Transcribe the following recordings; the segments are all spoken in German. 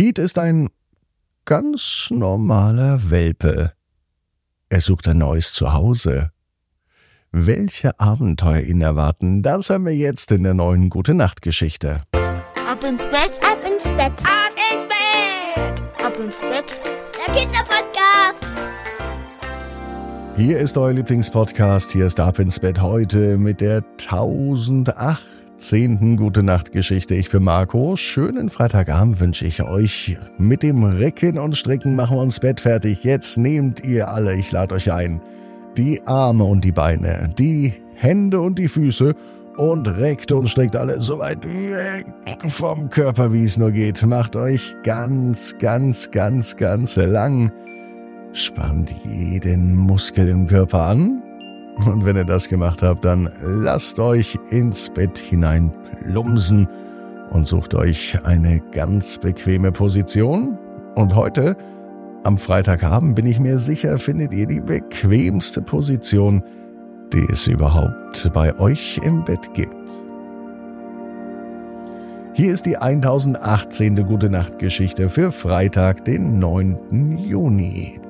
Pete ist ein ganz normaler Welpe. Er sucht ein neues Zuhause. Welche Abenteuer ihn erwarten, das hören wir jetzt in der neuen Gute Nacht Geschichte. Ab ins Bett, ab ins Bett, ab ins Bett, ab ins Bett. Der Kinderpodcast. Hier ist euer Lieblingspodcast. Hier ist Ab ins Bett heute mit der 1008 zehnten Gute Nacht Geschichte. Ich bin Marco. Schönen Freitagabend wünsche ich euch. Mit dem Recken und Stricken machen wir uns Bett fertig. Jetzt nehmt ihr alle, ich lade euch ein, die Arme und die Beine, die Hände und die Füße und reckt und streckt alle so weit weg vom Körper, wie es nur geht. Macht euch ganz, ganz, ganz, ganz lang. Spannt jeden Muskel im Körper an und wenn ihr das gemacht habt, dann lasst euch ins Bett hinein plumsen und sucht euch eine ganz bequeme Position. Und heute, am Freitagabend, bin ich mir sicher, findet ihr die bequemste Position, die es überhaupt bei euch im Bett gibt. Hier ist die 1018. Gute Nacht Geschichte für Freitag, den 9. Juni.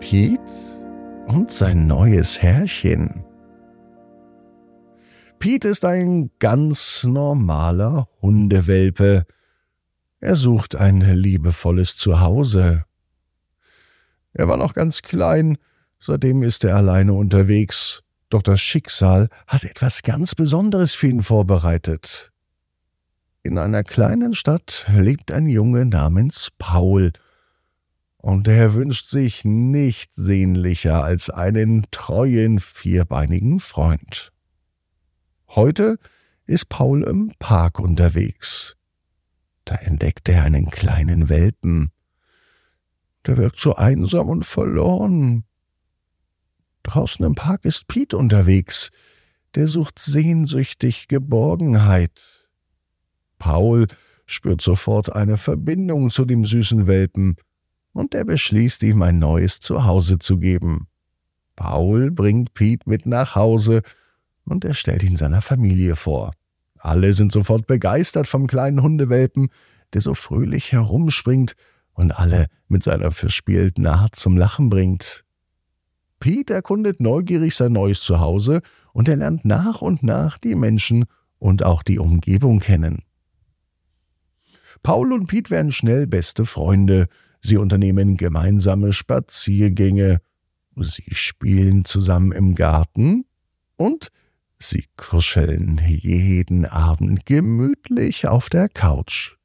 Pete und sein neues Herrchen. Pete ist ein ganz normaler Hundewelpe. Er sucht ein liebevolles Zuhause. Er war noch ganz klein, seitdem ist er alleine unterwegs, doch das Schicksal hat etwas ganz Besonderes für ihn vorbereitet. In einer kleinen Stadt lebt ein Junge namens Paul, und er wünscht sich nichts sehnlicher als einen treuen, vierbeinigen Freund. Heute ist Paul im Park unterwegs. Da entdeckt er einen kleinen Welpen. Der wirkt so einsam und verloren. Draußen im Park ist Piet unterwegs. Der sucht sehnsüchtig Geborgenheit. Paul spürt sofort eine Verbindung zu dem süßen Welpen und er beschließt ihm ein neues Zuhause zu geben. Paul bringt Pete mit nach Hause und er stellt ihn seiner Familie vor. Alle sind sofort begeistert vom kleinen Hundewelpen, der so fröhlich herumspringt und alle mit seiner verspielten Art zum Lachen bringt. Pete erkundet neugierig sein neues Zuhause und er lernt nach und nach die Menschen und auch die Umgebung kennen. Paul und Pete werden schnell beste Freunde, Sie unternehmen gemeinsame Spaziergänge, sie spielen zusammen im Garten und sie kuscheln jeden Abend gemütlich auf der Couch.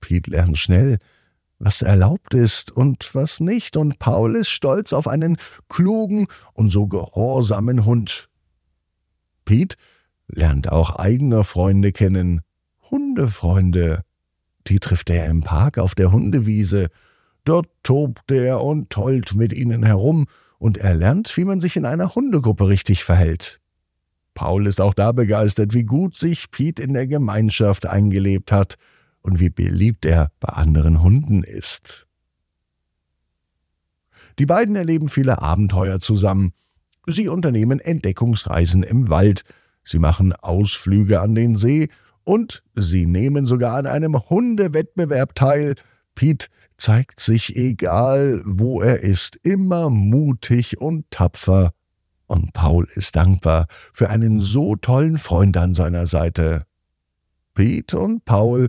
Pete lernt schnell, was erlaubt ist und was nicht, und Paul ist stolz auf einen klugen und so gehorsamen Hund. Pete lernt auch eigene Freunde kennen, Hundefreunde. Die trifft er im Park auf der Hundewiese Dort tobt er und tollt mit ihnen herum, und er lernt, wie man sich in einer Hundegruppe richtig verhält. Paul ist auch da begeistert, wie gut sich Piet in der Gemeinschaft eingelebt hat und wie beliebt er bei anderen Hunden ist. Die beiden erleben viele Abenteuer zusammen. Sie unternehmen Entdeckungsreisen im Wald, sie machen Ausflüge an den See und sie nehmen sogar an einem Hundewettbewerb teil. Piet zeigt sich, egal wo er ist, immer mutig und tapfer, und Paul ist dankbar für einen so tollen Freund an seiner Seite. Pete und Paul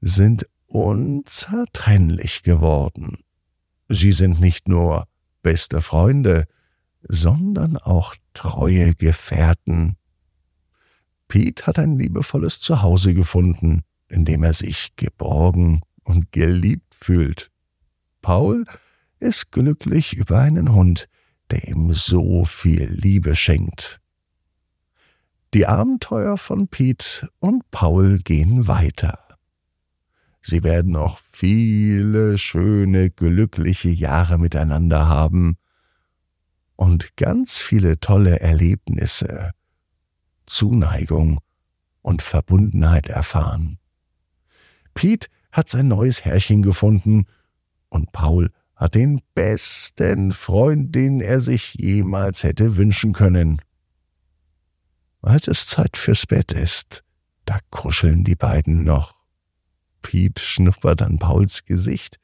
sind unzertrennlich geworden. Sie sind nicht nur beste Freunde, sondern auch treue Gefährten. Pete hat ein liebevolles Zuhause gefunden, in dem er sich geborgen und geliebt fühlt. Paul ist glücklich über einen Hund, der ihm so viel Liebe schenkt. Die Abenteuer von Pete und Paul gehen weiter. Sie werden noch viele schöne, glückliche Jahre miteinander haben und ganz viele tolle Erlebnisse, Zuneigung und Verbundenheit erfahren. Pete hat sein neues Herrchen gefunden und Paul hat den besten Freund, den er sich jemals hätte wünschen können. Als es Zeit fürs Bett ist, da kuscheln die beiden noch. Piet schnuppert an Pauls Gesicht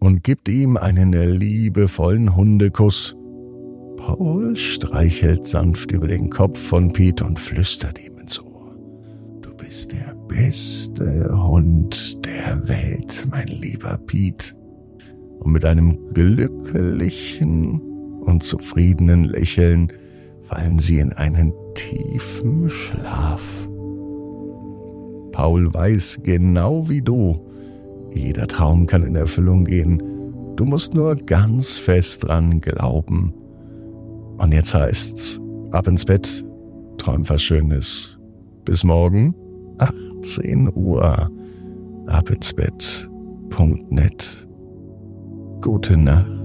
und gibt ihm einen liebevollen Hundekuss. Paul streichelt sanft über den Kopf von Piet und flüstert ihm. Du bist der beste Hund der Welt, mein lieber Piet. Und mit einem glücklichen und zufriedenen Lächeln fallen sie in einen tiefen Schlaf. Paul weiß genau wie du, jeder Traum kann in Erfüllung gehen. Du musst nur ganz fest dran glauben. Und jetzt heißt's, ab ins Bett, träum was Schönes. Bis morgen, 18 Uhr, ab ins Bett.net. Gute Nacht.